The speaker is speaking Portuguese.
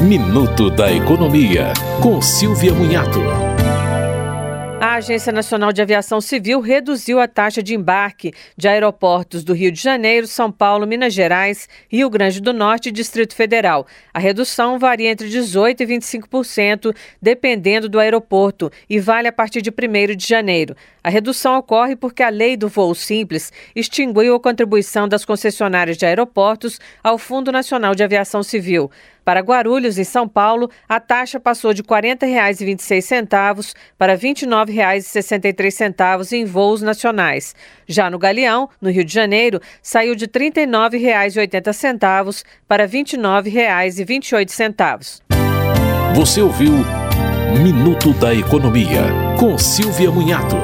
Minuto da Economia, com Silvia Munhato. A Agência Nacional de Aviação Civil reduziu a taxa de embarque de aeroportos do Rio de Janeiro, São Paulo, Minas Gerais, Rio Grande do Norte e Distrito Federal. A redução varia entre 18% e 25%, dependendo do aeroporto, e vale a partir de 1 de janeiro. A redução ocorre porque a lei do voo simples extinguiu a contribuição das concessionárias de aeroportos ao Fundo Nacional de Aviação Civil. Para Guarulhos, em São Paulo, a taxa passou de R$ 40,26 para R$ 29,63 em voos nacionais. Já no Galeão, no Rio de Janeiro, saiu de R$ 39,80 para R$ 29,28. Você ouviu Minuto da Economia, com Silvia Munhato.